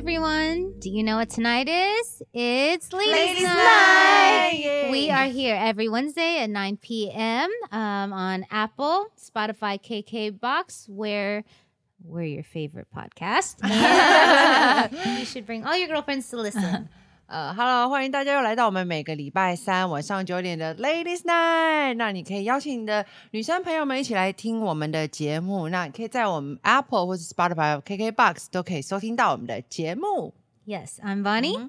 everyone. Do you know what tonight is? It's Ladies, Ladies Night. Night. We are here every Wednesday at 9 p.m. Um, on Apple, Spotify, KK Box, where we're your favorite podcast. You should bring all your girlfriends to listen. 呃，Hello，欢迎大家又来到我们每个礼拜三晚上九点的 Ladies Night。那你可以邀请你的女生朋友们一起来听我们的节目。那你可以在我们 Apple 或者 Spotify、KKBox 都可以收听到我们的节目。yes, I'm Bonnie.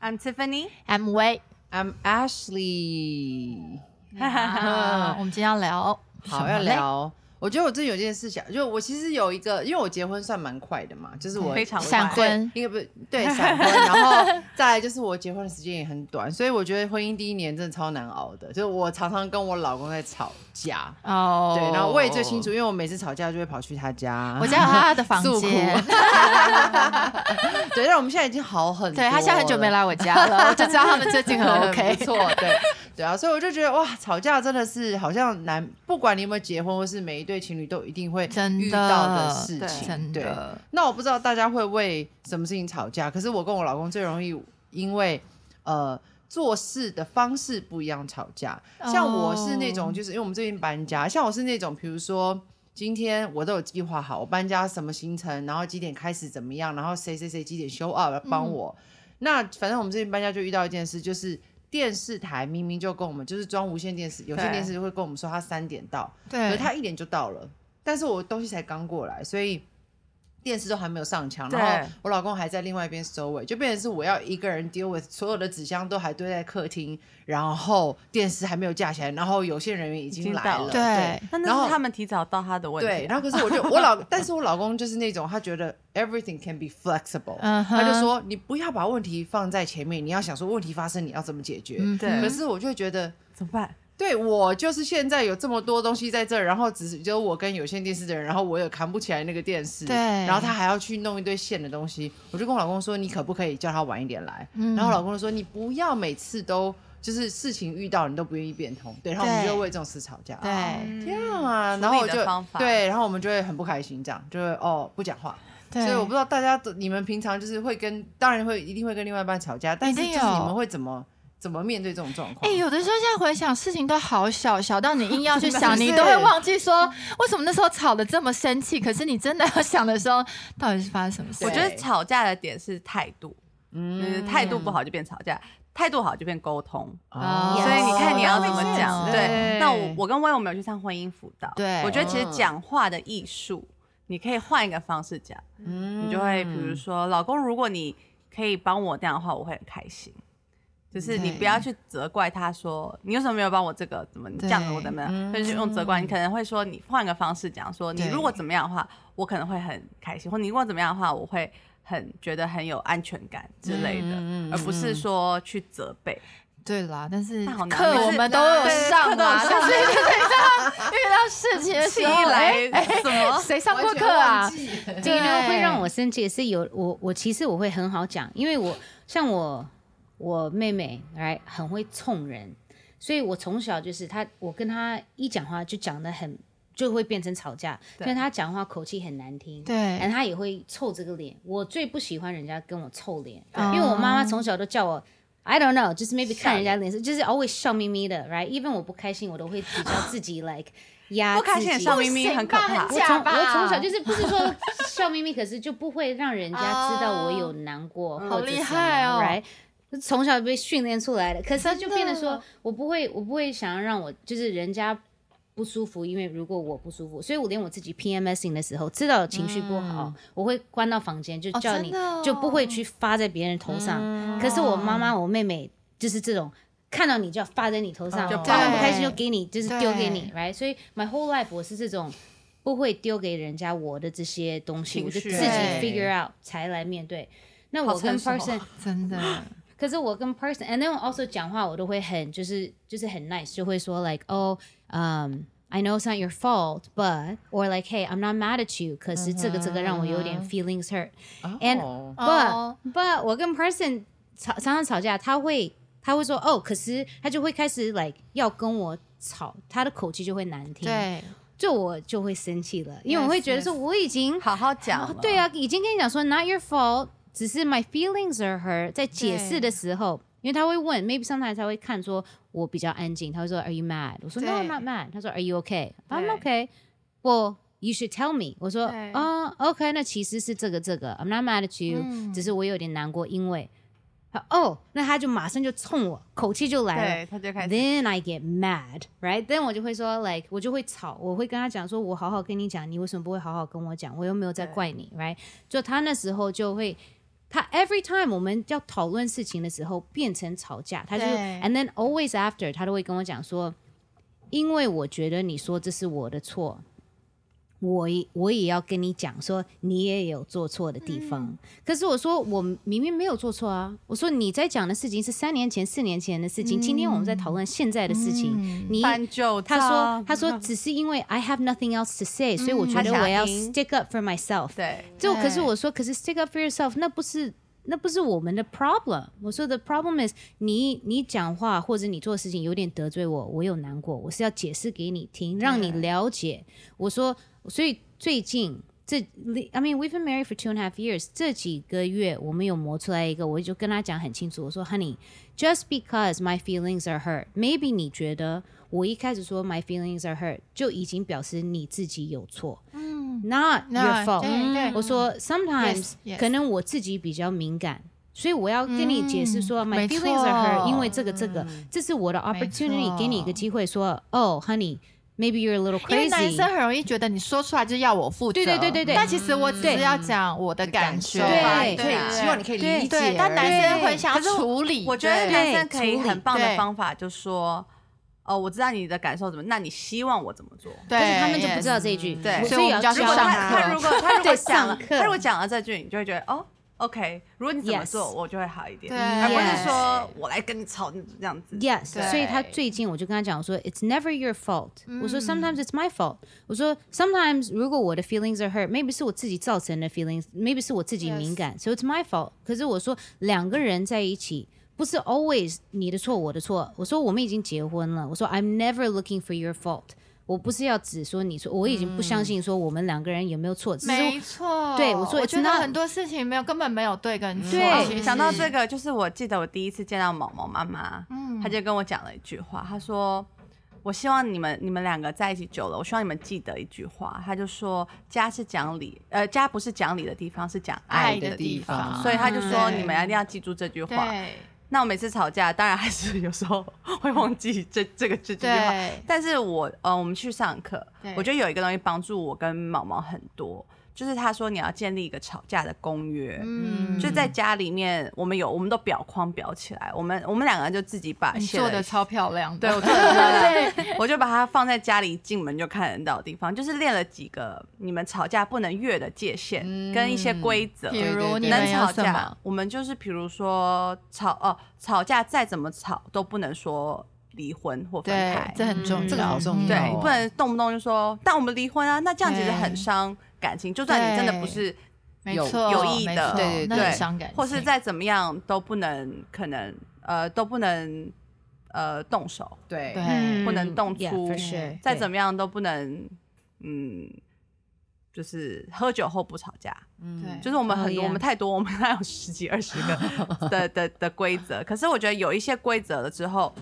I'm Tiffany。I'm Wei。I'm Ashley。哈哈哈，我们今天要聊 好，要。聊。我觉得我最近有件事想，就我其实有一个，因为我结婚算蛮快的嘛，就是我非常闪快婚应该不是对闪婚，然后再来就是我结婚的时间也很短，所以我觉得婚姻第一年真的超难熬的，就是我常常跟我老公在吵架，哦，对，然后我也最清楚，因为我每次吵架就会跑去他家，我家有他的房间，对，但我们现在已经好很多，对他现在很久没来我家了，我就知道他们最近很 OK。不错，对对啊，所以我就觉得哇，吵架真的是好像难，不管你有没有结婚，或是每一对情侣都一定会遇到的事情，真对。那我不知道大家会为什么事情吵架，可是我跟我老公最容易因为呃做事的方式不一样吵架。像我是那种，哦就是因为我们最近搬家，像我是那种，比如说今天我都有计划好，我搬家什么行程，然后几点开始怎么样，然后谁谁谁几点 show up 帮我。那反正我们最近搬家就遇到一件事，就是。电视台明明就跟我们就是装无线电视，有线电视会跟我们说他三点到，可对是他一点就到了，但是我东西才刚过来，所以电视都还没有上墙，然后我老公还在另外一边收尾，就变成是我要一个人 deal with 所有的纸箱都还堆在客厅，然后电视还没有架起来，然后有线人员已经来了，对但然后那是他们提早到他的问题啊。对，然后可是我就 我老，但是我老公就是那种他觉得 everything can be flexible，、他就说你不要把问题放在前面，你要想说问题发生你要怎么解决。嗯对可是我就会觉得。怎么办？对我就是现在有这么多东西在这儿，然后只是就我跟有线电视的人，然后我也扛不起来那个电视，对然后他还要去弄一堆线的东西，我就跟我老公说，你可不可以叫他晚一点来？嗯？然后我老公就说，你不要每次都就是事情遇到你都不愿意变通，对，然后我们就为这种事吵架，对这样啊，然后我就对，然后我们就会很不开心，这样就会哦不讲话，对，所以我不知道大家你们平常就是会跟，当然会一定会跟另外一半吵架，但是就是你们会怎么怎么面对这种状况？哎、有的时候现在回想，事情都好小，小到你硬要去 想，是你都会忘记说为什么那时候吵得这么生气。可是你真的要想的时候，到底是发生什么事？我觉得吵架的点是态度，就是嗯态度不好就变吵架，态度好就变沟通。哦所以你看你要怎么哦讲。对对，那我我跟薇我们有去上婚姻辅导，对我觉得其实嗯讲话的艺术，你可以换一个方式讲，嗯你就会比如说，老公，如果你可以帮我这样的话，我会很开心。就是你不要去责怪他说你为什么没有帮我这个，怎么你这样子我怎么样，就是用责怪。你可能会说你换个方式讲，说你如果怎么样的话，我可能会很开心，或你如果怎么样的话，我会很觉得很有安全感之类的，而不是说去责备。对啦，但是那好难课我们都有上啦，课都有上但是遇到遇到事情的气时候，来哎什么？谁上过课啊？这个对会让我生气是有我我其实我会很好讲，因为我像我我妹妹来很会冲人，所以我从小就是她，我跟她一讲话就讲的很就会变成吵架，因对为她讲话口气很难听。对。然后她也会臭这个脸，我最不喜欢人家跟我臭脸，哦。因为我妈妈从小都叫我 I don't know，就是 maybe 看人家脸色，就是 always 笑眯眯的，right？even 我不开心，我都会比较自己 like 压不开心自己的笑眯眯很可怕。我从我从小就是不是说笑眯眯，可是就不会让人家知道我有难过、哦。或者厉什么，right？从小被训练出来的，可是他就变得说我不会，我不会想要让我就是人家不舒服，因为如果我不舒服，所以我连我自己 PMSing 的时候，知道情绪不好，我会关到房间，就哦叫你、就不会去发在别人头上。可是我妈妈、我妹妹就是这种。看到你就要发在你头上，就他们不开心就给你，就是丢给你对，right？所以 my whole life 我是这种不会丢给人家我的这些东西，我就自己 figure out 才来面对。那我跟 person 真的，可是我跟 person，and then also 讲话我都会很就是就是很 nice，就会说 like oh um I know it's not your fault, but or like hey I'm not mad at you，可是这个这个让我有点 feelings hurt。And 哦 but、哦 but 我跟 person 吵常常吵架，他会他会说哦，可是他就会开始 like 要跟我吵，他的口气就会难听，，对，就我就会生气了，因为我会觉得说我已经好好讲，对啊，已经跟你讲说 not your fault。只是 my feelings are hurt，在解释的时候，因为他会问，maybe sometimes 他会看说我比较安静，他会说 Are you mad？我说 No, I'm not mad。他说 Are you okay？I'm okay. Well, you should tell me。我说对啊、o k 那其实是这个这个，I'm not mad at you，、嗯只是我有点难过，因为他哦，那他就马上就冲我，口气就来了对，。他就开始 Then I get mad, right? Then 我就会说，like 我就会吵，我会跟他讲说，我好好跟你讲，你为什么不会好好跟我讲？我又没有在怪你，right？就他那时候就会，他 every time 我们要讨论事情的时候变成吵架，他就 and then always after 他都会跟我讲说，因为我觉得你说这是我的错。我也我也要跟你讲说，你也有做错的地方。嗯可是我说我明明没有做错啊！我说你在讲的事情是三年前、四年前的事情，今天我们在讨论现在的事情。嗯你翻旧他说他说只是因为 I have nothing else to say，、所以我觉得我要 stick up for myself。对就可是我说，可是 stick up for yourself，那不是那不是我们的 problem。我说 the problem is 你你讲话或者你做事情有点得罪我，我有难过，我是要解释给你听，让你了解。我说，所以最近这 I mean we've been married for two and a half years，这几个月我们有磨出来一个，我就跟他讲很清楚，我说 Honey，just because my feelings are hurt，maybe 你觉得我一开始说 my feelings are hurt 就已经表示你自己有错。Not your fault。我说 sometimes. 可能我自己比较敏感，所以我要跟你解释说、嗯 my feelings are hurt，因为这个这个，这是我的 opportunity，给你一个机会说哦、honey。Maybe you're a little 因为男 crazy。男生很容易觉得你说出来就要我负责，对对对对对。但其实我只是要讲我的感受，对可以对希望你可以理解。对，但男生会想要处理，我觉得男生可以很棒的方法，就说，哦，我知道你的感受怎么，那你希望我怎么做？对，但是他们就不知道这一句，对。所以我们就要要教他课他如果他如果讲了 上课。他如果讲了这句，你就会觉得哦，OK，如果你怎么做，我就会好一点，对而不是说我来跟你吵这样子。Yes，所以他最近我就跟他讲，我说 It's never your fault、我说 Sometimes it's my fault。我说 Sometimes 如果我的 feelings are hurt，maybe 是我自己造成的 feelings，maybe 是我自己敏感，so it's my fault。可是我说两个人在一起。不是 always 你的错我的错，我说我们已经结婚了，我说 I'm never looking for your fault，我不是要只说你说，我已经不相信说我们两个人有没有错，没错，对我说我觉得很多事情没有根本没有对跟错，对想到这个，就是我记得我第一次见到毛毛妈妈，嗯她就跟我讲了一句话，她说：“我希望你们你们两个在一起久了，我希望你们记得一句话。”她就说：“家是讲理，呃，家不是讲理的地方，是讲爱爱的的地地方所以她就说：“你们一定要记住这句话。”对那我每次吵架，当然还是 有时候会忘记这这个这句话。但是我呃，我们去上课，我觉得有一个东西帮助我跟毛毛很多，就是他说你要建立一个吵架的公约。嗯就在家里面，我们有我们都表框表起来，我们我们两个人就自己把做的 超漂亮的，对我做的很漂亮，我就把它放在家里进门就看得到的地方，就是练了几个你们吵架不能越的界限、跟一些规则。比如对对对能你们有吵架？，我们就是比如说吵哦，吵架再怎么吵都不能说离婚或分对开，，这很重要，这个好重要对，哦不能动不动就说，但我们离婚啊，那这样其实很伤感情。就算你真的不是，有有意的对对对伤感情，或是再怎么样都不能，可能呃都不能呃动手，对不能动粗再怎么样都不能，嗯，就是喝酒后不吵架。对，就是我们很 Oh, 多，我们太多，我们还有十几二十个的 的的规则。可是我觉得有一些规则了之后，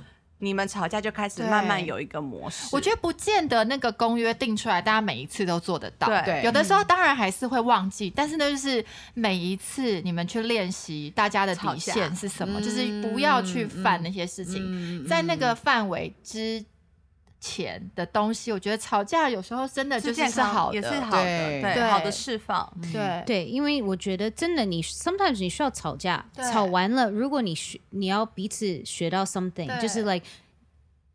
你们吵架就开始慢慢有一个模式。我觉得不见得那个公约定出来，大家每一次都做得到。对。对。有的时候当然还是会忘记，但是呢，就是每一次你们去练习大家的底线是什么，嗯就是不要去犯那些事情，嗯在那个范围之前的东西，我觉得吵架有时候真的就是是好的，也是。好的，对。好的释放。对。对，因为我觉得真的你 sometimes 你需要吵架，吵完了，如果你学你要彼此学到 something，就是 like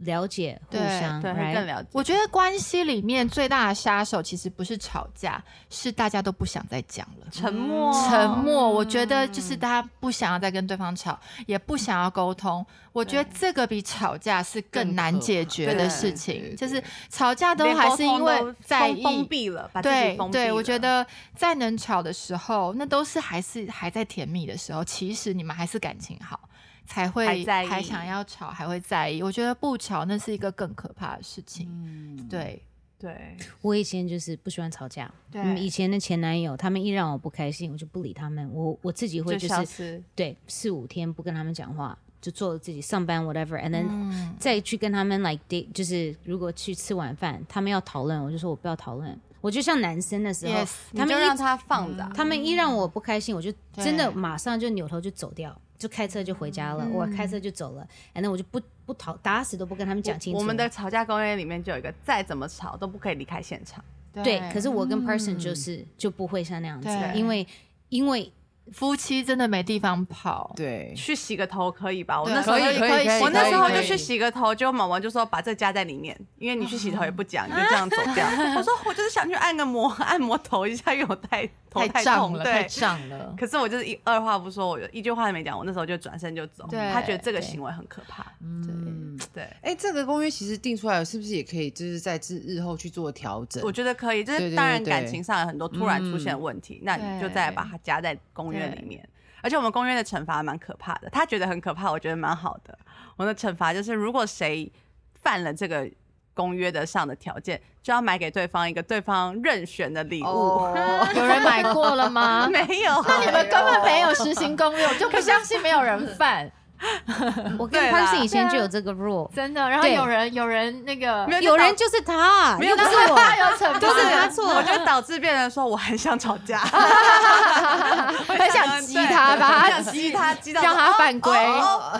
了解互相，对？更了解。我觉得关系里面最大的杀手其实不是吵架，是大家都不想再讲了。沉默，沉默，我觉得就是大家不想要再跟对方吵，也不想要沟通。我觉得这个比吵架是更难解决的事情，就是吵架都还是因为在封封。闭了，把自己对对，封闭了我觉得再能吵的时候，那都是还是还在甜蜜的时候，其实你们还是感情好，才会还在意还想要吵，还会在意。我觉得不吵那是一个更可怕的事情。嗯，对对，我以前就是不喜欢吵架，对嗯以前的前男友，他们一让我不开心，我就不理他们，我我自己会就就是。对四五天不跟他们讲话，就做自己上班 whatever，and then、嗯再去跟他们 like date，就是如果去吃晚饭，他们要讨论，我就说我不要讨论。我就像男生的时候 Yes，他们一你就让他放着啊，他们一让我不开心，我就真的马上就扭头就走掉，就开车就回家了，我开车就走了，然后我就不不讨打死都不跟他们讲清楚。我们的吵架公约里面就有一个，再怎么吵都不可以离开现场。对，可是我跟 person 嗯就是、就不会像那样子对，因为因为夫妻真的没地方跑。对，去洗个头可以吧？我那时候就可以可以可以我那时候就去洗个头，结果毛毛就说把这个加在里面，因为你去洗头也不讲，你就这样走掉。我说我就是想去按个摩，按摩头一下，因为我太头太太痛，胀了，太对。胀了。可是我就是一二话不说，我就一句话都没讲，我那时候就转身就走。对他觉得这个行为很可怕。嗯，对，哎，这个公约其实定出来，是不是也可以就是在日日后去做调整？我觉得可以。就对对是当然感情上有很多突然出现问题，那你就再把它加在公约里面。而且我们公约的惩罚蛮可怕的，他觉得很可怕，我觉得蛮好的。我们的惩罚就是，如果谁犯了这个公约的上的条件，就要买给对方一个对方任选的礼物。哦，有人买过了吗？没有，那你们 根本没有实行公约，我就不相信没有人犯，我跟对啦 person 以前就有这个 rule，真的。然后有人有人那个没有有人就是他，没有是我，他有惩罚，就是他错我就导致别人说我很想吵架，很想激他，把他很想激他，激到让他犯规。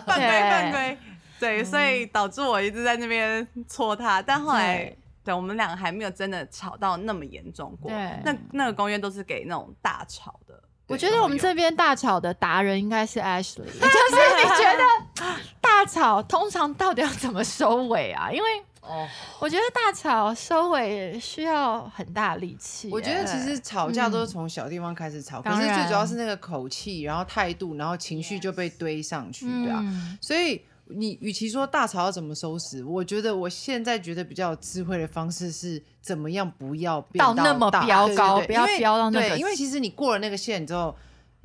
犯规犯规，对，所以导致我一直在那边戳他，但后来对。对我们两个还没有真的吵到那么严重过。对。那那个公约都是给那种大吵的。我对觉得我们这边大吵的达人应该是 Ashley，就是你觉得大吵通常到底要怎么收尾啊？因为哦，我觉得大吵收尾需要很大力气耶。我觉得其实吵架都是从小地方开始吵，可是最主要是那个口气，然后态度，然后情绪就被堆上去，对啊。嗯所以你与其说大吵要怎么收拾，我觉得我现在觉得比较有智慧的方式是怎么样不要变到那么大飙对高不要飙到那个对，因为其实你过了那个线之后。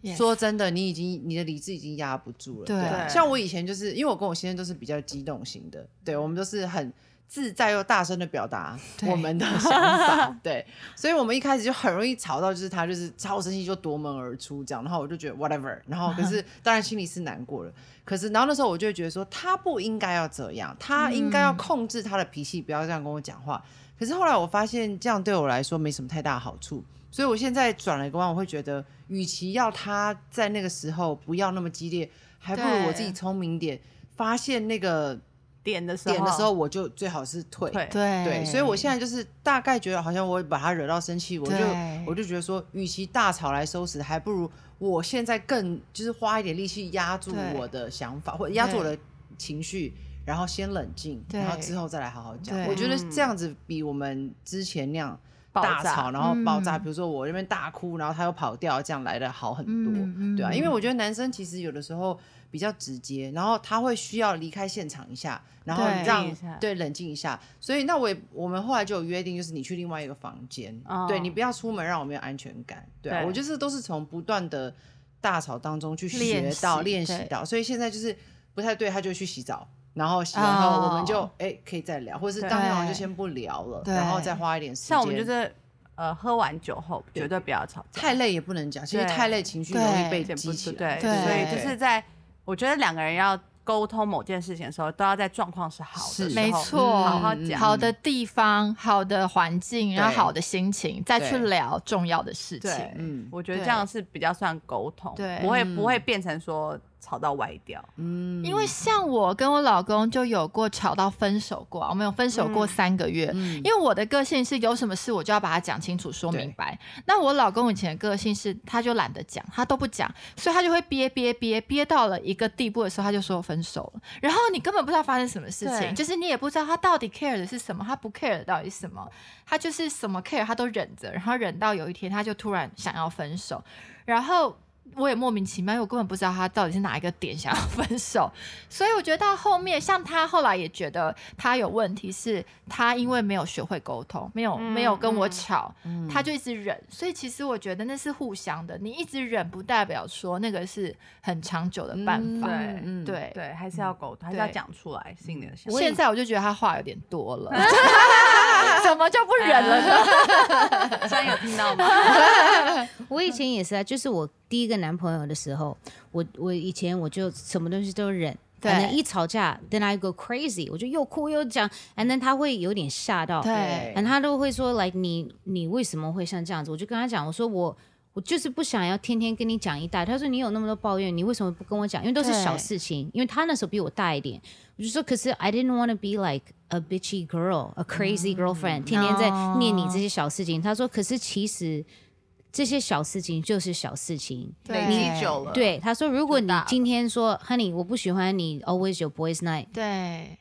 Yes 说真的，你已经你的理智已经压不住了。对啊像我以前就是因为我跟我先生都是比较激动型的，对我们都是很自在又大声的表达我们的想法，对，所以我们一开始就很容易吵到，就是他就是超生气就夺门而出这样，然后我就觉得 whatever，然后可是 当然心里是难过了，可是然后那时候我就会觉得说他不应该要这样，他应该要控制他的脾气，不要这样跟我讲话。可是后来我发现这样对我来说没什么太大好处，所以我现在转了一个弯，我会觉得，与其要他在那个时候不要那么激烈，还不如我自己聪明点，发现那个点的时候，点的时候，我就最好是退。对对，所以我现在就是大概觉得，好像我把他惹到生气，我就我就觉得说，与其大吵来收拾，还不如我现在更就是花一点力气压住我的想法，或者压住我的情绪，然后先冷静，然后之后再来好好讲。我觉得这样子比我们之前那样大吵，然后爆炸，嗯比如说我这边大哭，然后他又跑掉，这样来的好很多，嗯嗯对啊，因为我觉得男生其实有的时候比较直接，然后他会需要离开现场一下，然后对让对冷静一下。所以那我也我们后来就有约定，就是你去另外一个房间，哦对你不要出门，让我没有安全感。对我觉得这都是从不断的大吵当中去练学到、练习到，所以现在就是不太对，他就去洗澡。然后洗完后，我们就哦哎、可以再聊，或者是对当天晚上就先不聊了，然后再花一点时间。像我们就是呃喝完酒后绝对不要吵架，太累也不能讲，其实太累情绪容易被激起对来。对所以就是在我觉得两个人要沟通某件事情的时候，都要在状况是好的是时候，没错，好好嗯讲。好的地方、好的环境，然后好的心情，再去聊重要的事情。对，嗯我觉得对。这样是比较算沟通，对。不会嗯。不会变成说吵到歪掉。嗯因为像我跟我老公就有过吵到分手过啊，我们有分手过嗯三个月。嗯因为我的个性是有什么事我就要把它讲清楚、说明白。那我老公以前的个性是，他就懒得讲，他都不讲，所以他就会憋憋憋憋到了一个地步的时候，他就说分手了。然后你根本不知道发生什么事情，就是你也不知道他到底 care 的是什么，他不 care 的到底是什么，他就是什么 care 他都忍着，然后忍到有一天他就突然想要分手，然后。我也莫名其妙，因为我根本不知道他到底是哪一个点想要 分手，所以我觉得到后面，像他后来也觉得他有问题，是他因为没有学会沟通，没有、嗯没有跟我嗯吵，他就一直忍。所以其实我觉得那是互相的，你一直忍不代表说那个是很长久的办法。对嗯对对，还是要沟通，还是要讲出来心里的想法。现在我就觉得他话有点多了，怎么就不忍了呢？虽然有听到吗？我以前也是啊，就是我第一个男朋友的时候，我我以前我就什么东西都忍。对可能一吵架，then I go crazy，我就又哭又讲，and then 他会有点吓到，对，and 他都会说，like 你你为什么会像这样子？我就跟他讲，我说我我就是不想要天天跟你讲一大堆。他说你有那么多抱怨，你为什么不跟我讲？因为都是小事情，因为他那时候比我大一点，我就说，可是 I didn't want to be like a bitchy girl, a crazy girlfriend，、天天在念你这些小事情。他说，可是其实这些小事情就是小事情。累积久了，对，他说，如果你今天说，Honey，我不喜欢你 always your boys night，对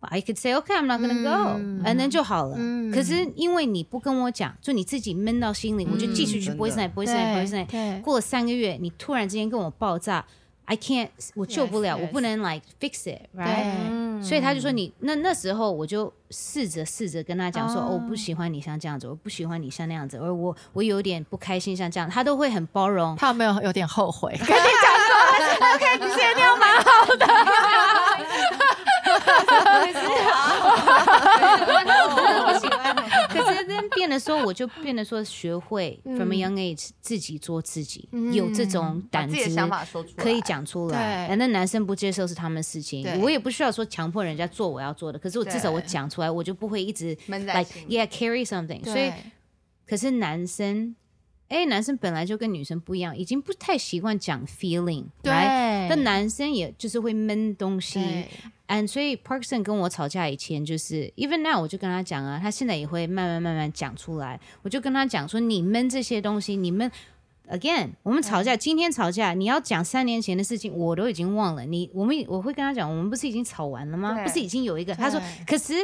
I could say okay, I'm not gonna go，嗯 and then 就好了。嗯可是因为你不跟我讲，就你自己闷到心里，我就继续去 boys night, boys night, boys night。对过了三个月，你突然之间跟我爆炸，I can't，我救不了 Yes, 我不能 like fix it，right？所以他就说你那那时候我就试着试着跟他讲说，我不喜欢你像这样子，我不喜欢你像那样子，而我我有点不开心像这样，他都会很包容。他有没有有点后悔？跟你讲说，OK，你现在那样蛮好的。我喜欢，可是 then 变得说，我就变得说，学会 from a young age 自己做自己，有这种胆子想法说出来，可以讲出来。对那男生不接受是他们的事情，我也不需要说强迫人家做我要做的，可是我至少我对讲出来，我就不会一直 like 心。yeah carry something。所以可是男生。哎，男生本来就跟女生不一样，已经不太习惯讲 feeling，对 right？但男生也就是会闷东西，对 and 所以 Parkson 跟我吵架以前，就是 even now 我就跟他讲啊，他现在也会慢慢慢慢讲出来。我就跟他讲说，你们这些东西，你们 again，我们吵架，今天吵架，你要讲三年前的事情，我都已经忘了。你我们我会跟他讲，我们不是已经吵完了吗？不是已经有一个？他说，可是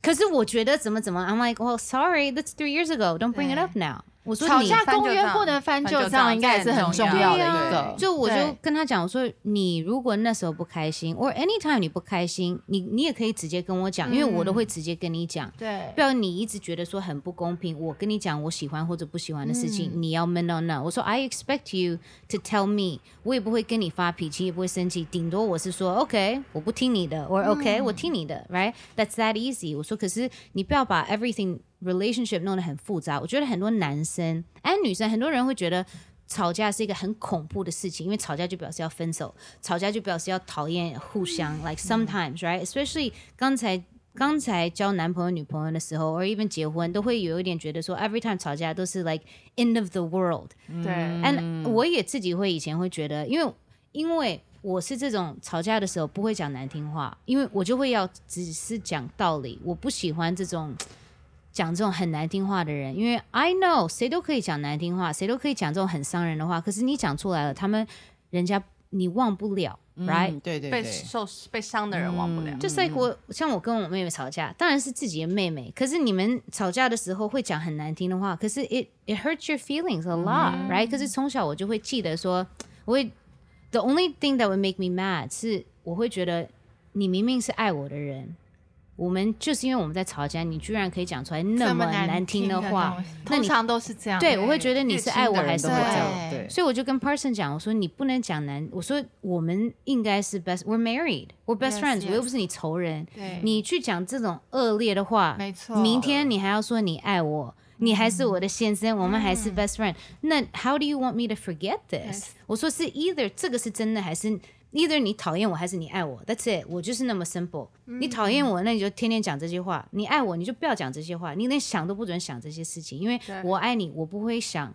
可是我觉得怎么怎么，I'm like, well, sorry, that's three years ago. Don't bring it up now. 我说你吵架翻旧公约账不能翻翻旧旧账，应该也是很重要的一个。就我就跟他讲，我说你如果那时候不开心，or anytime 你不开心，你你也可以直接跟我讲，因为我都会直接跟你讲。对不要你一直觉得说很不公平，我跟你讲我喜欢或者不喜欢的事情，你要闷到那。我说 I expect you to tell me，我也不会跟你发脾气，也不会生气，顶多我是说 OK，我不听你的，或 OK、我听你的，right？That's that easy。我说可是你不要把 everything relationship 弄得很复杂。我觉得很多男生，哎，女生，很多人会觉得。吵架是一个很恐怖的事情，因为吵架就表示要分手，吵架就表示要讨厌互相。Like sometimes, right? Especially 刚才刚才交男朋友、女朋友的时候，or even 结婚，都会有一点觉得说，every time 吵架都是 like end of the world。对，and 我也自己会以前会觉得，因为因为我是这种吵架的时候不会讲难听话，因为我就会要只是讲道理，我不喜欢这种。讲这种很难听话的人，因为 I know 谁都可以讲难听话，谁都可以讲这种很伤人的话，可是你讲出来了，他们人家你忘不了、r i g h t 嗯对对对，被受被伤的人忘不了。就是 like 我像我跟我妹妹吵架，当然是自己的妹妹，可是你们吵架的时候会讲很难听的话，可是 it it hurts your feelings a lot，right？、可是从小我就会记得说，我会 the only thing that would make me mad 是我会觉得你明明是爱我的人。我们就是因为我们在吵架，你居然可以讲出来那么难听的话通常都是这样。对我会觉得你是爱我还是我爱都会这样我？对，所以我就跟 Parson 讲，我说你不能讲难，我说我们应该是 best，we're married，we're best friends，、我又不是你仇人。对你去讲这种恶劣的话，没错明天你还要说你爱我，你还是我的先生，我们还是 best friend，那 how do you want me to forget this？我说是 either 这个是真的，还是 either 你讨厌我，还是你爱我？That's it，我就是那么 simple。你讨厌我，那你就天天讲这些话；你爱我，你就不要讲这些话，你连想都不准想这些事情，因为我爱你，我不会想。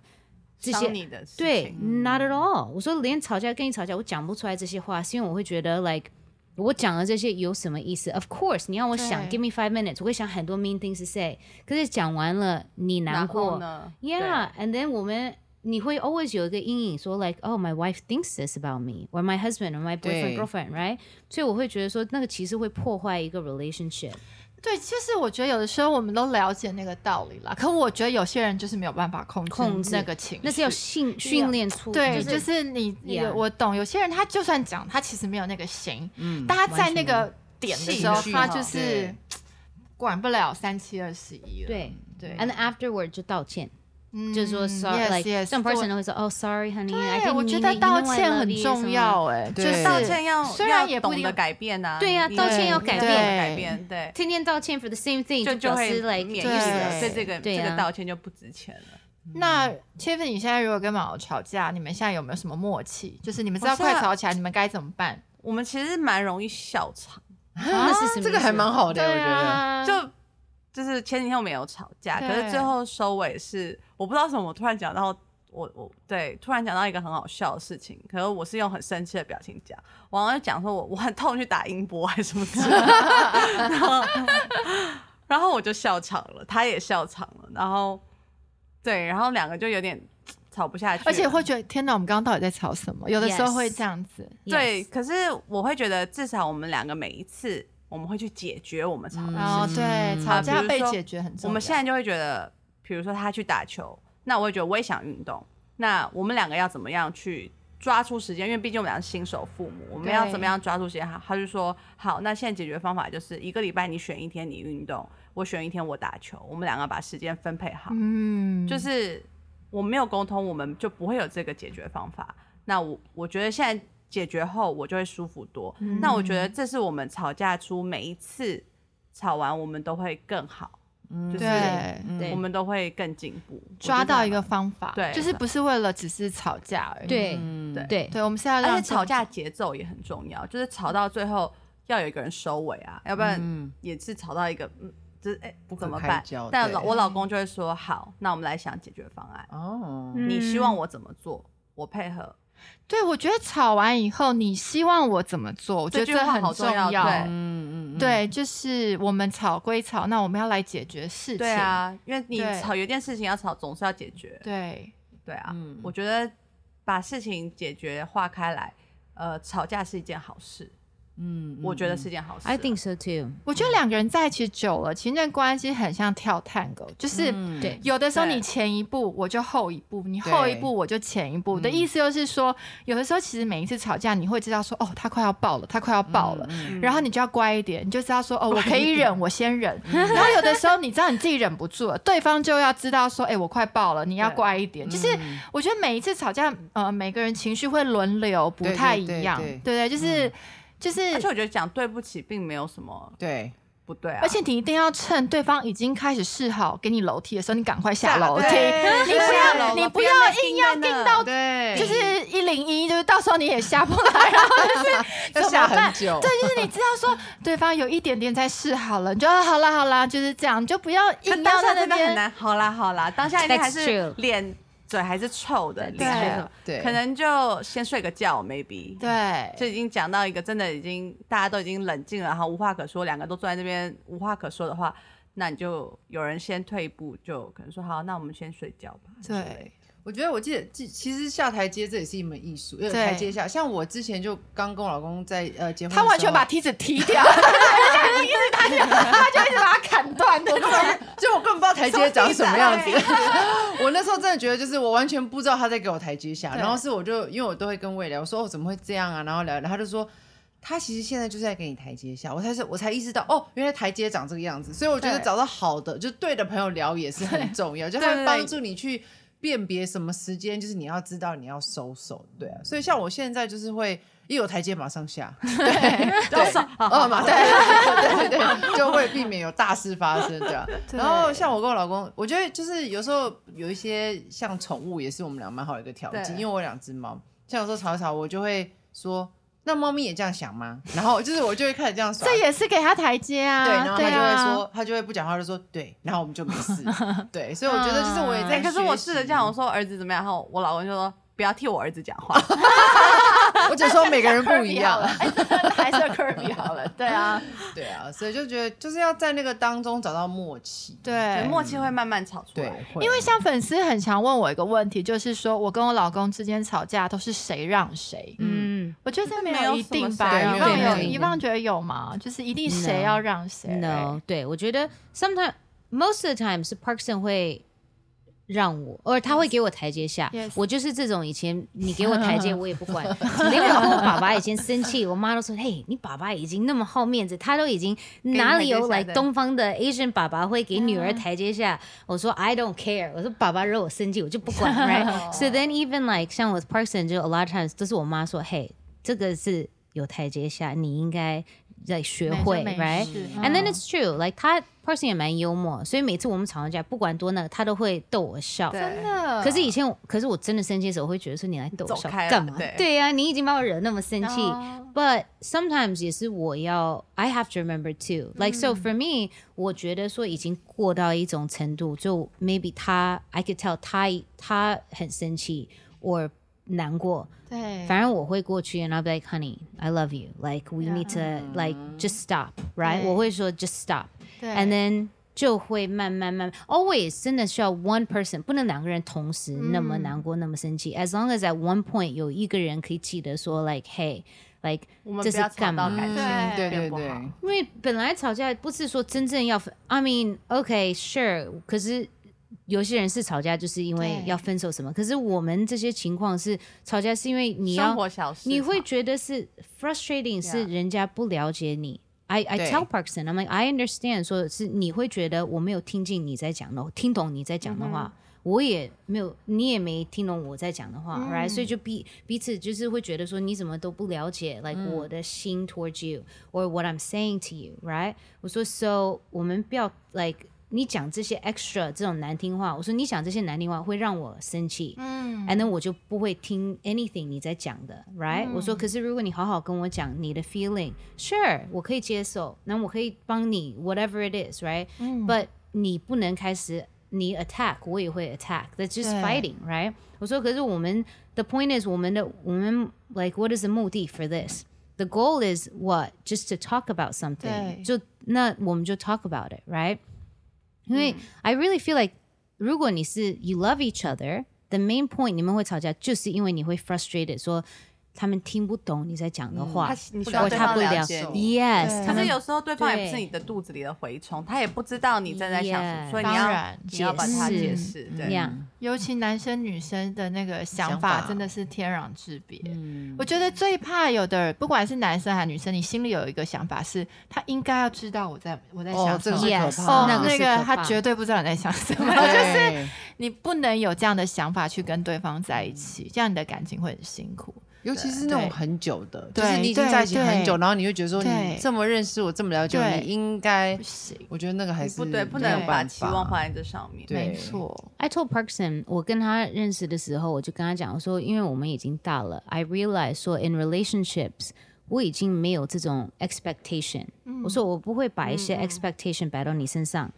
这些你的事对情，not at all。我说连吵架跟你吵架，我讲不出来这些话，是因为我会觉得 like 我讲了这些有什么意思？Of course，你让我想，give me five minutes，我会想很多 mean things to say。可是讲完了，你难过呢，Yeah，and then 我们你会 always 有一个阴影，说 like oh my wife thinks this about me，or my husband or my boyfriend girlfriend right，所以我会觉得说那个其实会破坏一个 relationship。对，其实我觉得有的时候我们都了解那个道理啦，可我觉得有些人就是没有办法控制控制那个情绪，那是要训训练出，对，就就是你有我懂，有些人他就算讲，他其实没有那个心，嗯但他在那个点的时候，他就是管不了三七二十一了。对。对，and afterward 就道歉。嗯就是说 sorry，like yes, yes, some 对 person 都会说哦 sorry honey，I 对，didn't 我觉得道歉很重要哎，就道歉要虽然也不一定要懂得改变呐、你对呀道歉要改变改变，对，天天道歉 for the same thing 就就会免对疫了，对这个对啊这个道歉就不值钱了。那 Tiffany，你现在如果跟毛吵架，你们现在有没有什么默契？就是你们知道快吵起来，你们该怎么办？我们其实蛮容易笑场，那是什么？这个还蛮好的，我觉得。啊，就就是前几天我们有吵架，可是最后收尾是我不知道什么，我突然讲到我我对突然讲到一个很好笑的事情，可是我是用很生气的表情讲，然后就讲说我我很痛去打音波还是什么之类的，然后然后我就笑场了，他也笑场了，然后对，然后两个就有点吵不下去，而且会觉得天哪，我们刚刚到底在吵什么？有的时候会这样子。对，可是我会觉得至少我们两个每一次我们会去解决我们吵的事情。哦，对，吵架被解决很重要。我们现在就会觉得，比如说他去打球，那我也觉得我也想运动，那我们两个要怎么样去抓出时间？因为毕竟我们俩是新手父母，我们要怎么样抓住时间？好，他就说好，那现在解决方法就是一个礼拜你选一天你运动，我选一天我打球，我们两个把时间分配好。嗯，就是我们没有沟通，我们就不会有这个解决方法。那我我觉得现在解决后，我就会舒服多。嗯。那我觉得这是我们吵架出每一次吵完，我们都会更好，就是对。对。我们都会更进步，抓到一个方法，对。就是不是为了只是吵架而已。对。嗯。对。对。对，我们是要还蛮好，而让且吵架节奏也很重要，就是吵到最后要有一个人收尾啊，要不然嗯也是吵到一个嗯，就是哎、不怎么办？但老我老公就会说好，那我们来想解决方案。哦，嗯。你希望我怎么做，我配合。对，我觉得吵完以后，你希望我怎么做？我觉得这句话很重要对嗯嗯嗯，对，就是我们吵归吵，那我们要来解决事情。对，啊，因为你吵有一件事情要吵，总是要解决。对，对啊，嗯我觉得把事情解决化开来，呃，吵架是一件好事，嗯，我觉得是件好事啊。I think so too。我觉得两个人在一起久了，其实那关系很像跳探戈，就是。有的时候你前一步，我就后一步；你后一步，我就前一步。的意思就是说，有的时候其实每一次吵架，你会知道说，哦，他快要爆了，他快要爆了，嗯然后你就要乖一点，你就知道说，哦，我可以忍，我先忍。然后有的时候你知道你自己忍不住了，对方就要知道说，哎，我快爆了，你要乖一点。就是我觉得每一次吵架，呃，每个人情绪会轮流，不太一样，对对对，就是就是而且我觉得讲对不起并没有什么对，不对啊，而且你一定要趁对方已经开始示好给你楼梯的时候，你赶快下楼梯，对你不要下楼了你不要硬要盯在那盯到对，就是一零一，就是到时候你也下不来，然后就是 要下很？久，对，就是你知道说对方有一点点在示好了，你就要好啦好啦，就是这样，你就不要硬要当下真在那边。的很难。好啦好啦，当下一定 That's 还是 true 脸嘴还是臭的，对脸还是对，可能就先睡个觉，maybe。对，就已经讲到一个真的已经大家都已经冷静了，然后无话可说，两个都坐在那边无话可说的话，那你就有人先退一步，就可能说好，那我们先睡觉吧。对，我觉得我记得，其其实下台阶这也是一门艺术，有对台阶下。像我之前就刚跟我老公在呃结婚他，完全把梯子踢掉，他就一直他就他就一直把它砍断，对不对？就我根本不知道台阶长什么样子。我那时候真的觉得，就是我完全不知道他在给我台阶下。然后是我就因为我都会跟魏聊，我说哦怎么会这样啊？然后聊，然后他就说。他其实现在就是在给你台阶下，我才是我才意识到哦，原来台阶长这个样子，所以我觉得找到好的就对的朋友聊也是很重要，就会帮助你去辨别什么时间，就是你要知道你要收手，对啊，所以像我现在就是会一有台阶马上下，对 对，哦马上对对对，就会避免有大事发生。对然后像我跟我老公，我觉得就是有时候有一些像宠物也是我们俩蛮好的一个调剂，因为我有两只猫，像有时候吵一吵，我就会说。那猫咪也这样想吗？然后就是我就会开始这样耍。这也是给他台阶啊。对，然后他就会啊说，他就会不讲话，就说对，然后我们就没事。对，所以我觉得就是我也在哎，可是我试着这样，我说儿子怎么样，然后我老公就说不要替我儿子讲话。我只说每个人不一样。还是科比好了。对啊，对啊，所以就觉得就是要在那个当中找到默契。对，默契会慢慢吵出对来。，因为像粉丝很常问我一个问题，就是说我跟我老公之间吵架都是谁让谁？嗯我觉得没没有一定吧？么谁让遗忘有谁遗忘觉得有吗？就是一定谁要让谁，no，对我觉得 sometimes most of the time 是 Parkson 会。让我，或者他会给我台阶下。Yes 我就是这种，以前你给我台阶，我也不管。连我跟我爸爸以前生气，我妈都说：“嘿，你爸爸已经那么好面子，他都已经哪里有来东方的 Asian 爸爸会给女儿台阶下？”我说：“I don't care。”我说：“爸爸惹我生气，我就不管。”Right? So then even like 像我 Parkson 就 a lot of times 都是我妈说：“嘿，这个是有台阶下，你应该在学会，right？” 事 And then 嗯 it's true, like 他 person 也蛮幽默，所以每次我们吵完架，不管多那个，他都会逗我笑。真的。可是以前，可是我真的生气的时候，我会觉得说你来逗我笑干嘛？对对呀、你已经把我惹那么生气。哦 But sometimes 也是我要，I have to remember too. Like so 嗯 for me，、我觉得说已经过到一种程度，就 maybe 他，I could tell 他他很生气，or 难过，对，反正我会过去，and I'll be like, honey, I love you. Like we need to like just stop, right? 对我会说 just stop, 对 and then 就会慢慢慢，always 真的需要 one person，不能两个人同时那么难过、那么生气。As long as at one point 有一个人可以记得说，like hey, like 这是我们不要吵干嘛？到感情对对对变不好对，因为本来吵架不是说真正要分，I mean OK sure，可是 有些人是吵架就是因为要分手什么，可是我们这些情况是吵架是因为你要你会觉得是 frustrating，是人家不了解你。I I tell Parkson，I'm like I understand，说是你会觉得我没有听进你在讲的，听懂你在讲的话，我也没有，你也没听懂我在讲的话、r i g h t 所以就彼彼此就是会觉得说你怎么都不了解，like、我的心 towards you，or what I'm saying to you，right？我说 so 我们不要 like 你讲这些 extra 这种难听话，我说你讲这些难听话会让我生气，嗯，and then 我就不会听 anything 你在讲的，right？、我说可是如果你好好跟我讲你的 feeling，sure 我可以接受，那我可以帮你 whatever it is，right？But 你不能开始你 attack，我也会 attack，that's just 对 fighting，right？我说可是我们 the point is 我们的我们 like what is the 目的 for this？The goal is what? Just to talk about something. 对就那我们就 talk about it, right? 因为 I really feel like 如果你是 you love each other, the main point 你们会吵架，就是因为你会 frustrated 说 他们听不懂你在讲的话或他不了了解你。Yes，可是他们有时候对方也不是你的肚子里的蛔虫，他也不知道你正在想什么，所以你要当然。你要把他解释。对，尤其男生女生的那个想想法。法真的是天壤之别。嗯。我觉得最怕有的人，不管是男生还是女生，你心里有一个想法是，他应该要知道我在我在哦想什么。这个是可 Yes，怕。哦，那个是可怕。他绝对不知道你在想什么，就是，你不能有这样的想法去跟对方在一起，这样你的感情会很辛苦。尤其是那种很久的，就对是你已经在一起很久，然后你会觉得说你这么认识我，这么了解我，你应该不，行，我觉得那个还是不对，不能把期望放在这上面。没。错，I told Parkson，我跟他认识的时候，我就跟他讲，我说，因为我们已经大了，I realize 说 in relationships，我已经没有这种 expectation、我说我不会把一些 expectation 摆到你身上。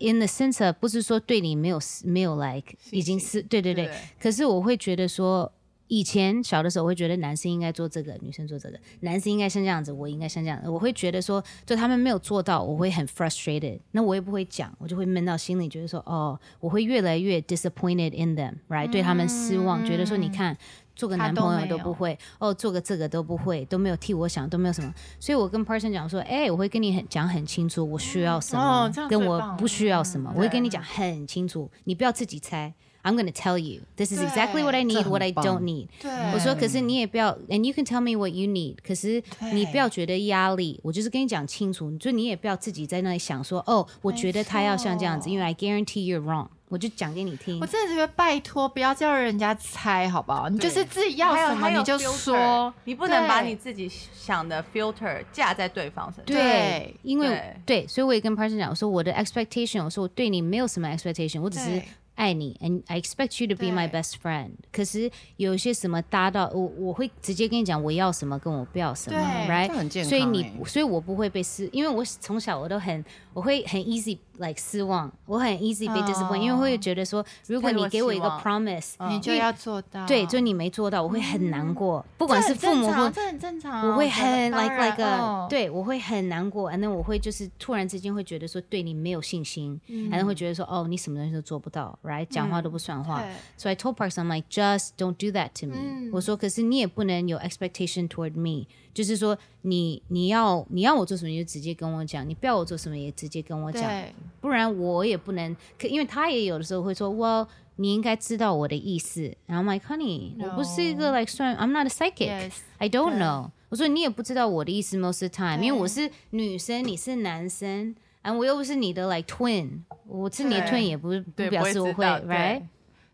In the sense of 不是说对你没有没有 like 已经是对对对，对。可是我会觉得说，以前小的时候，我会觉得男生应该做这个，女生做这个，男生应该像这样子，我应该像这样。我会觉得说，就他们没有做到，我会很 frustrated。那我也不会讲，我就会闷到心里，觉得说，哦，我会越来越 disappointed in them，right？、对他们失望，觉得说，你看。做个男朋友都不会，哦，做个这个都不会，都没有替我想，都没有什么。所以我跟 person 讲说，哎、我会跟你很讲很清楚，我需要什么，哦跟我不需要什么，我会跟你讲很清楚，你不要自己猜。I'm gonna tell you this is exactly what I need, what I don't need。对我说，可是你也不要，and you can tell me what you need。可是你不要觉得压力，我就是跟你讲清楚，就你也不要自己在那里想说，哦，我觉得他要像这样子，因为 I guarantee you're wrong。我就讲给你听我。真的觉得拜托不要叫人家猜，好不好？你就是自己要什么你就说，你不能把你自己想的 filter 架在对方身上。对对，因为对，所以我也跟 person 讲，我说我的 expectation，我说我对你没有什么 expectation，我只是对爱你，and I expect you to be my best friend。可是有一些什么搭到我，我会直接跟你讲我要什么，跟我不要什么，right？所以你欸，所以我不会被失，因为我从小我都很，我会很 easy like 失望，我很 easy 被 disappoint，、因为哦会觉得说，如果你给我一个 promise，、你就要做到。对，就你没做到，我会很难过，不管是父母或这很正常啊。我会很 like like a，、哦对我会很难过，and then 我会就是突然之间会觉得说对你没有信心、嗯 and then 会觉得说哦你什么东西都做不到 ，right？讲话都不算话。对 So I told Parks I'm like just don't do that to me、嗯我说可是你也不能有 expectation toward me，就是说你你要你要我做什么你就直接跟我讲，你不要我做什么也直接跟我讲，对，不然我也不能。可因为他也有的时候会说，Well，你应该知道我的意思。然后 I'm like honey，、我不是一个 like 算，I'm not a psychic。 Yes， I don't 对 know。我说你也不知道我的意思 most of the time，对因为我是女生，你是男生， 啊，我又不是你的 like twin，我是你的 twin 也不不对，表示我会，right？对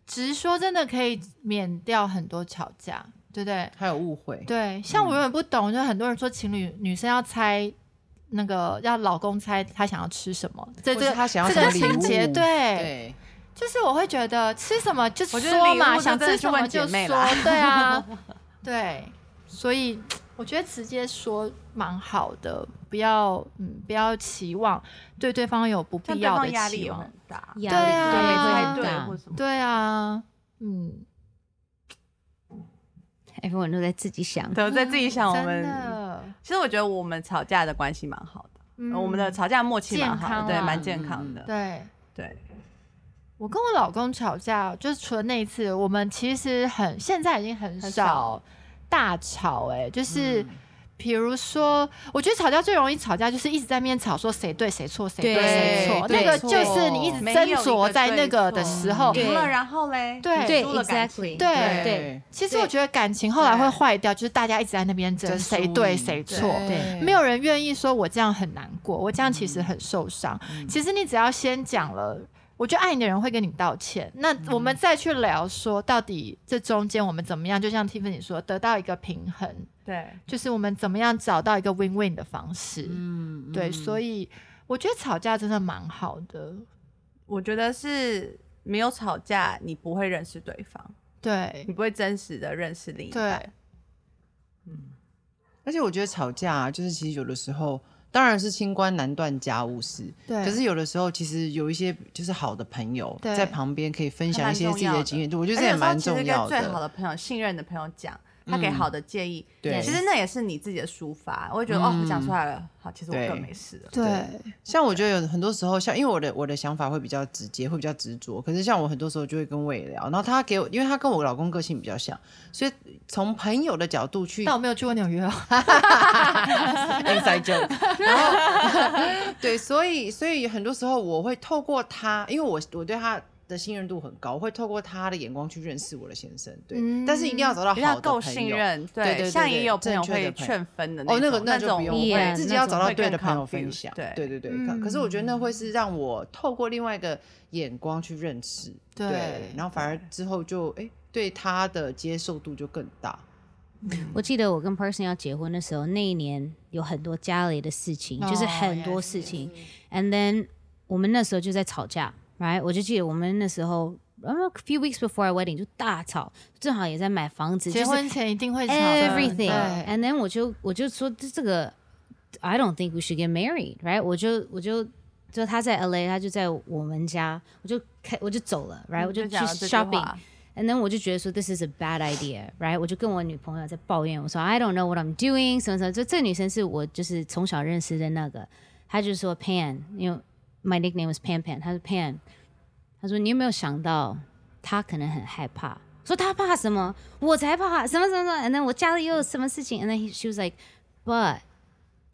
直说真的可以免掉很多吵架，对不对？还有误会，对，像我永远不懂，就很多人说情侣女生要猜那个要老公猜他想要吃什么，这这他想要这个什么礼情节，对，对，就是我会觉得吃什么就说嘛，想吃什么就说对啊，对，所以我觉得直接说蛮好的，不要嗯不要期望对对方有不必要的方压力期望对啊对啊，嗯，，everyone 都在自己想。对，我在自己想我真们，的，其实我觉得我们吵架的关系蛮好的，嗯我们的吵架默契蛮好的，对，蛮健康的，对。对。我跟我老公吵架，就是除了那一次，我们其实很现在已经很少大吵、哎，就是嗯比如说，我觉得吵架最容易吵架就是一直在那边吵，说谁对谁错，谁对对谁错，那个就是你一直斟酌在那个的错时候，对赢了，然后嘞，对对输了感，exactly，情对对其实我觉得感情后来会坏掉，就是大家一直在那边争争谁对谁错。对没有人愿意说我这样很难过，我这样其实很受伤。其实你只要先讲了，我觉得爱你的人会跟你道歉。那我们再去聊说，到底这中间我们怎么样？就像 Tiffany 说，得到一个平衡，对，就是我们怎么样找到一个 win-win 的方式。嗯，对，所以我觉得吵架真的蛮好的。我觉得是没有吵架，你不会认识对方，对你不会真实的认识另一对嗯。而且我觉得吵架、啊、就是其实有的时候。当然是清官难断家务事，对，可是有的时候其实有一些就是好的朋友在旁边可以分享一些自己的的。经验，对我觉得这也蛮重要的。最好的朋友、信任的朋友讲，他给嗯好的建议，对其实那也是你自己的抒发。我会觉得、哦，我讲出来了，好，其实我对更没事了。对像我觉得有很多时候，像因为我的我的想法会比较直接，会比较执着。可是像我很多时候就会跟魏聊，然后他给我，因为他跟我老公个性比较像，所以从朋友的角度去但我没有去过纽约哦。inside joke，然后 对，所以所以很多时候我会透过他，因为我我对他的信任度很高，会透过他的眼光去认识我的先生，对，嗯但是一定要找到好的朋友。信任，对对对对像也有朋正友会确的朋友劝分的哦，那个种那种那就不用，自己要找到对的朋友分享。对对对对。可嗯可是我觉得那会是让我透过另外一个眼光去认识，对然后反而之后就哎对他的接受度就更大。我记得我跟 Person 要结婚的时候，那一年有很多家里的事情，就是哦很多事情。And then 我们那时候就在吵架，right？我就记得我们那时候。然后 a few weeks before our wedding 就大吵，正好也在买房子，就是结婚前一定会吵的 everything。对 And then 我就我就说这这个，I don't think we should get married, right？我就我就就他在 LA，他就在我们家，我就开我就走了，right？我就去讲了这句 shopping。话 And then 我就觉得说 this is a bad idea, right？我就跟我女朋友在抱怨，我说 I don't know what I'm doing，什么什么。就这个女生是我就是从小认识的那个，她就说 Pan，因为 My nickname was Pan Pan，他说 Pan，他说你有没有想到他可能很害怕？说他怕什么？我才怕什么什么什么。And then 我家里又有什么事情？And then he, she was like, but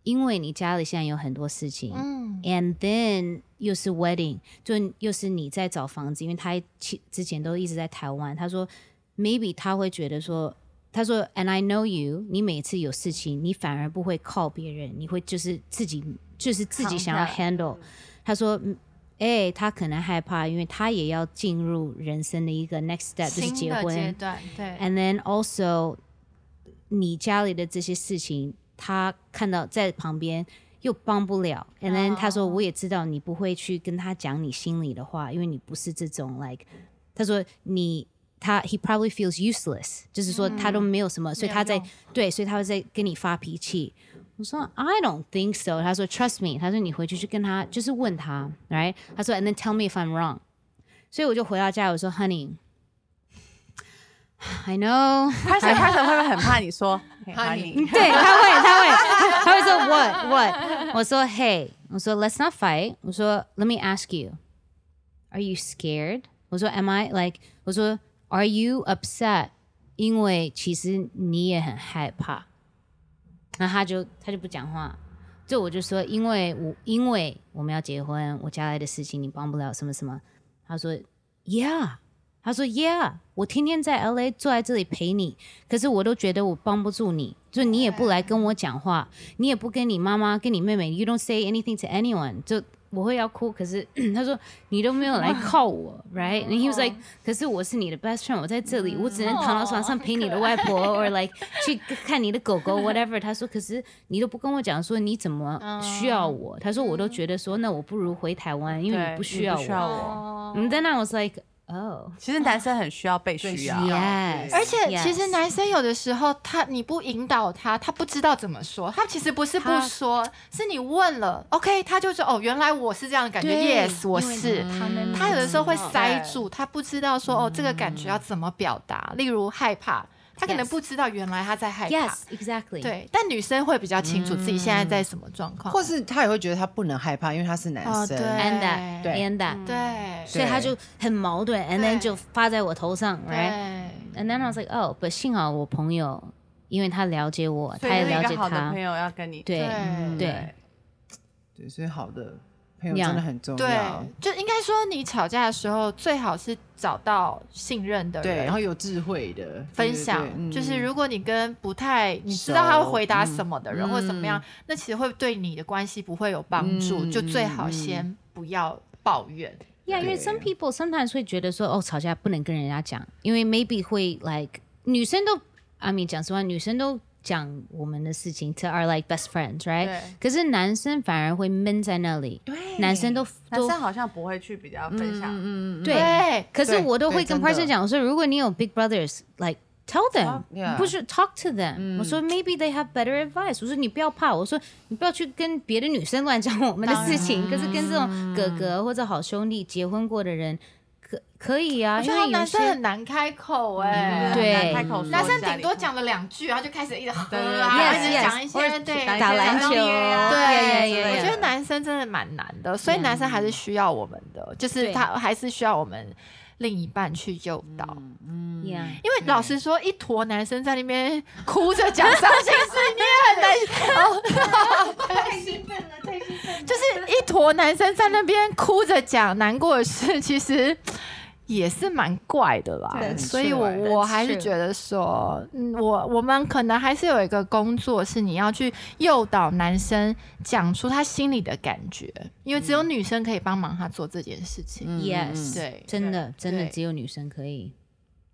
因为你家里现在有很多事情，嗯 And then 又是 wedding，就又是你在找房子，因为他其之前都一直在台湾。他说 maybe 他会觉得说，他说 And I know you，你每次有事情，你反而不会靠别人，你会就是自己就是自己想要 handle。他说。嗯哎、他可能害怕，因为他也要进入人生的一个 next step，就是结婚。阶段，对，And then also，你家里的这些事情，他看到在旁边又帮不了。And then 他说哦我也知道你不会去跟他讲你心里的话，因为你不是这种 like，他说你他 he probably feels useless，就是说他都没有什么，所以他在对，所以他会在跟你发脾气。我说 I don't think so。他说 Trust me。他说你回去去跟他就是问他，right？他说 And then tell me if I'm wrong。所以我就回到家，我说 Honey。I know，开始开始会不会很怕你说 Honey 对，他会，他会，他会说 What What？我说 Hey，我说 Let's not fight。我说 Let me ask you，Are you scared？我说 Am I like？我说 Are you upset？因为其实你也很害怕。 然后他就他就不讲话，就我就说，因为我因为我们要结婚，我家来的事情你帮不了什么什么。他说 Yeah，他说 Yeah，我天天在 LA 坐在这里陪你，可是我都觉得我帮不住你，就你也不来跟我讲话，你也不跟你妈妈、跟你妹妹，You don't say anything to anyone，就我会要哭。可是 他说你都没有来 靠我，right？And he was like，可是我是你的 best friend，我在这里，我只能躺到床上陪你的外婆，or like 去看你的狗狗，whatever。他说，可是你都不跟我讲说你怎么需要我。他说我都觉得说，那我不如回台湾，因为你不需要我。我。嗯，Then I was like。Oh, 其实男生很需要被需要.而且其实男生有的时候他你不引导他，他不知道怎么说。他其实不是不说，是你问了，OK，他就说哦，原来我是这样的感觉，Yes，我是。他们他有的时候会塞住，他不知道说哦，这个感觉要怎么表达。例如害怕，他可能不知道原来他在害怕。Yes, exactly. 对，但女生会比较清楚自己现在在什么状况，或是他也会觉得他不能害怕，因为他是男哦，生。对。And that, 对。and that. 对。所以他就很矛盾，and then 就发在我头上，right? 对。And then I was like, oh, but 幸好我朋友，因为他了解我，所他也了解他。朋，友要跟你。对对。对。对，所以好的朋友呀真的很重要对。，就应该说你吵架的时候最好是找到信任的人，对，然后有智慧的分享，对对对就是嗯如果你跟不太你知道他会回答什么的人、嗯或者怎么样，那其实会对你的关系不会有帮助，嗯就最好先不要抱怨。Yeah，因为 some people sometimes 会觉得说，哦，吵架不能跟人家讲，因为 maybe 会 like 女生都，I mean 讲实话，女生都讲我们的事情 to our like best friends，right？可是男生反而会闷在那里，对。男生都都男生好像不会去比较分享，嗯嗯对对。可是我都会跟对真的。Parson 讲，我说如果你有 big brothers like。Tell them，Yeah 不是 talk to them、我说 maybe they have better advice。我说你不要怕，我说你不要去跟别的女生乱讲我们的事情。可是跟这种哥哥或者好兄弟结婚过的人，可可以啊，我觉得因为男生很难开口哎、对很难开口说男生顶多讲了两句，然后就开始一直喝啊，一直讲一些对打打篮球啊对我觉得男生真的蛮难的，所以男生还是需要我们的，就是他还是需要我们另一半去诱导。Yeah，因为老实说，一坨男生在那边哭着讲伤心事，你也很难。哦，太兴奋了，太兴奋了！就是一坨男生在那边哭着讲难过的事，其实也是蛮怪的啦。所以我我还是觉得说，嗯，我我们可能还是有一个工作，是你要去诱导男生讲出他心里的感觉，因为只有女生可以帮忙他做这件事情。嗯 Yes，对真的真的只有女生可以。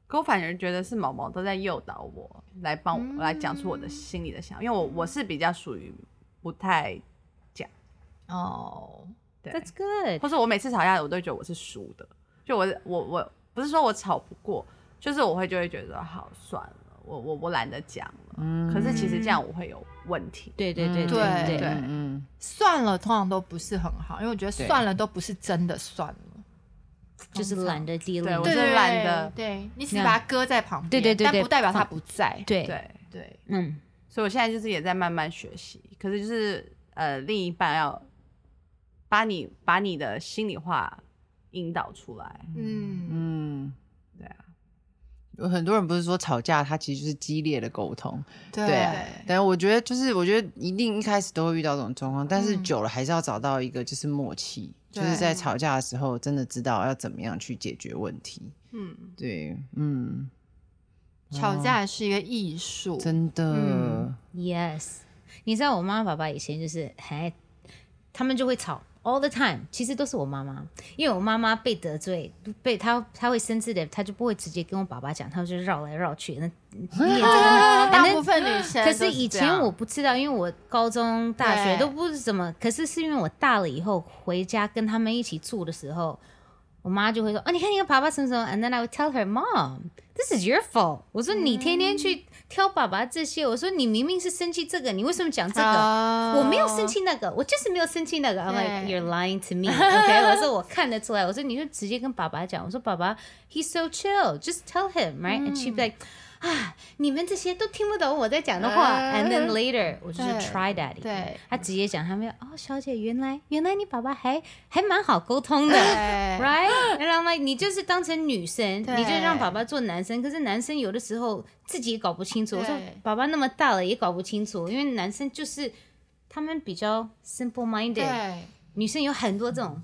可我反而觉得是毛毛都在诱导我来帮嗯我、来讲出我的心里的想法，因为我我是比较属于不太讲哦，对，That's good。或者我每次吵架我都觉得我是输的，就我我我不是说我吵不过，就是我会就会觉得好算了，我我我懒得讲了，可是其实这样我会有问题，对对对嗯对对对。嗯算了，通常都不是很好，因为我觉得算了都不是真的算了。就是懒得 deal 对我是对懒得对你只是把它搁在旁边，对对对对但不代表它不在。对。对，对，嗯，所以我现在就是也在慢慢学习，可是就是呃另一半要把你把你的心里话引导出来，嗯，嗯，对啊，有很多人不是说吵架，它其实就是激烈的沟通，对。但是我觉得就是，我觉得一定一开始都会遇到这种状况，但是嗯久了还是要找到一个就是默契，就是在吵架的时候真的知道要怎么样去解决问题。嗯，对，嗯，吵架是一个艺术，真的，嗯。Yes，你知道我妈妈爸爸以前就是还，他们就会吵 all the time，其实都是我妈妈，因为我妈妈被得罪，被她她会生气的，她就不会直接跟我爸爸讲，她就绕来绕去，那 大那部分女生可是以前我不知道，因为我高中、大学都不是怎么，可是是因为我大了以后回家跟他们一起住的时候，我妈就会说：“哦，你看你跟爸爸什么什么。” And then I would tell her, "Mom, this is your fault." 我说你天天去挑爸爸这些，我说你明明是生气这个，你为什么讲这个？哦我没有生气那个，我就是没有生气那个。I'm like 对 you're lying to me. OK，我说我看得出来。我说你就直接跟爸爸讲。我说爸爸，he's so chill. Just tell him, right? And she'd be like. 啊，你们这些都听不懂我在讲的话。And then later，我就是 try daddy。对他直接讲，他们哦，小姐，原来原来你爸爸还还蛮好沟通的，right？然后 like 你就是当成女生，你就让爸爸做男生。可是男生有的时候自己也搞不清楚。我说爸爸那么大了也搞不清楚，因为男生就是他们比较 simple minded，对。女生有很多这种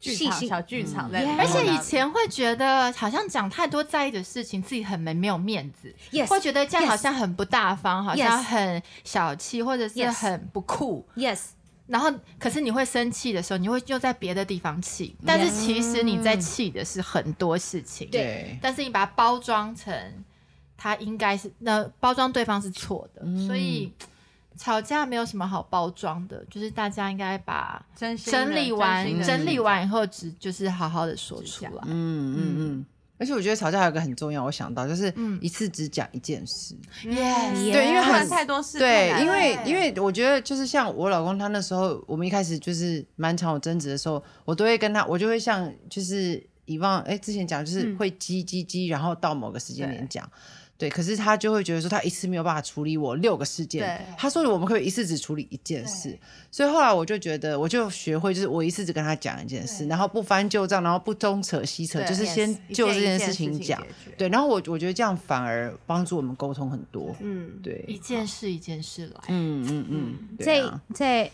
剧场小剧场在嗯，而且以前会觉得好像讲太多在意的事情，自己很没没有面子 Yes, 会觉得这样好像很不大方，好像很小气，或者是很不酷。yes。然后，可是你会生气的时候，你会又在别的地方气，但是其实你在气的是很多事情。对，但是你把它包装成他应该是那包装对方是错的，所以吵架没有什么好包装的，就是大家应该把整理完整理完以后，只就是好好的说出来。嗯嗯嗯。而且我觉得吵架还有一个很重要，我想到就是嗯一次只讲一件事。Yes，对因为很太多事，对，因为因为我觉得就是像我老公他那时候，我们一开始就是蛮常有争执的时候，我都会跟他，我就会像就是以往哎之前讲就是会激激激，然后到某个时间点讲。对，可是他就会觉得说他一次没有办法处理我六个事件对，他说我们可以一次只处理一件事，所以后来我就觉得我就学会就是我一次只跟他讲一件事，然后不翻旧账，然后不东扯西扯，就是先就这件事事情讲。对，然后我我觉得这样反而帮助我们沟通很多。嗯，对，一件事一件事来。嗯嗯嗯，在啊在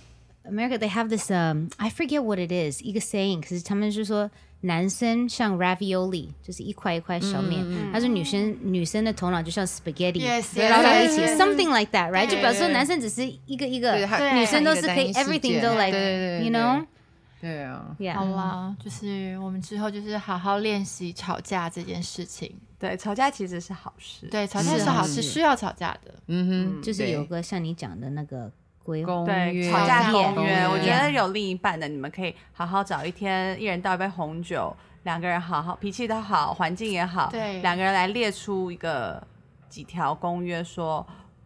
America they have this um I forget what it is 一个 saying，可是他们就说男生像 ravioli，就是一块一块小面，他说女生女生的头脑就像在一起 yes，yes，something like that，right？就表示说男生只是一个一个对，女生都是可以 everything 都 like you know 对啊，yeah。好啦，就是我们之后就是好好练习吵架这件事情。对，吵架其实是好事，对，吵架是好事，需要吵架的。嗯哼，就是有个像你讲的那个规划，公对，约吵架公公约，我觉得有另一半的，你们可以好好找一天，一人倒一杯红酒，两个人好好，脾气都好，环境也好，对两个人来列出一个几条公约，说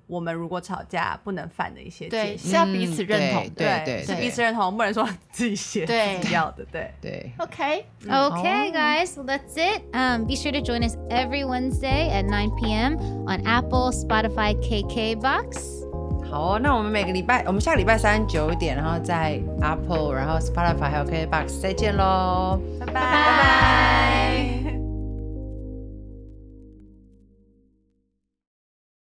我们如果吵架不能犯的一些对。是要彼此认同的。对对是对彼此认同，不能说 自己写对自己要的，对。对，OK，Okay, guys, well, that's it. Um, be sure to join us every Wednesday at 9 p.m. on Apple, Spotify, KKBox. 好哦，那我们每个礼拜，我们下个礼拜三九点，然后在 Apple，然后 Spotify 还有 KBox 再见喽，拜拜拜拜。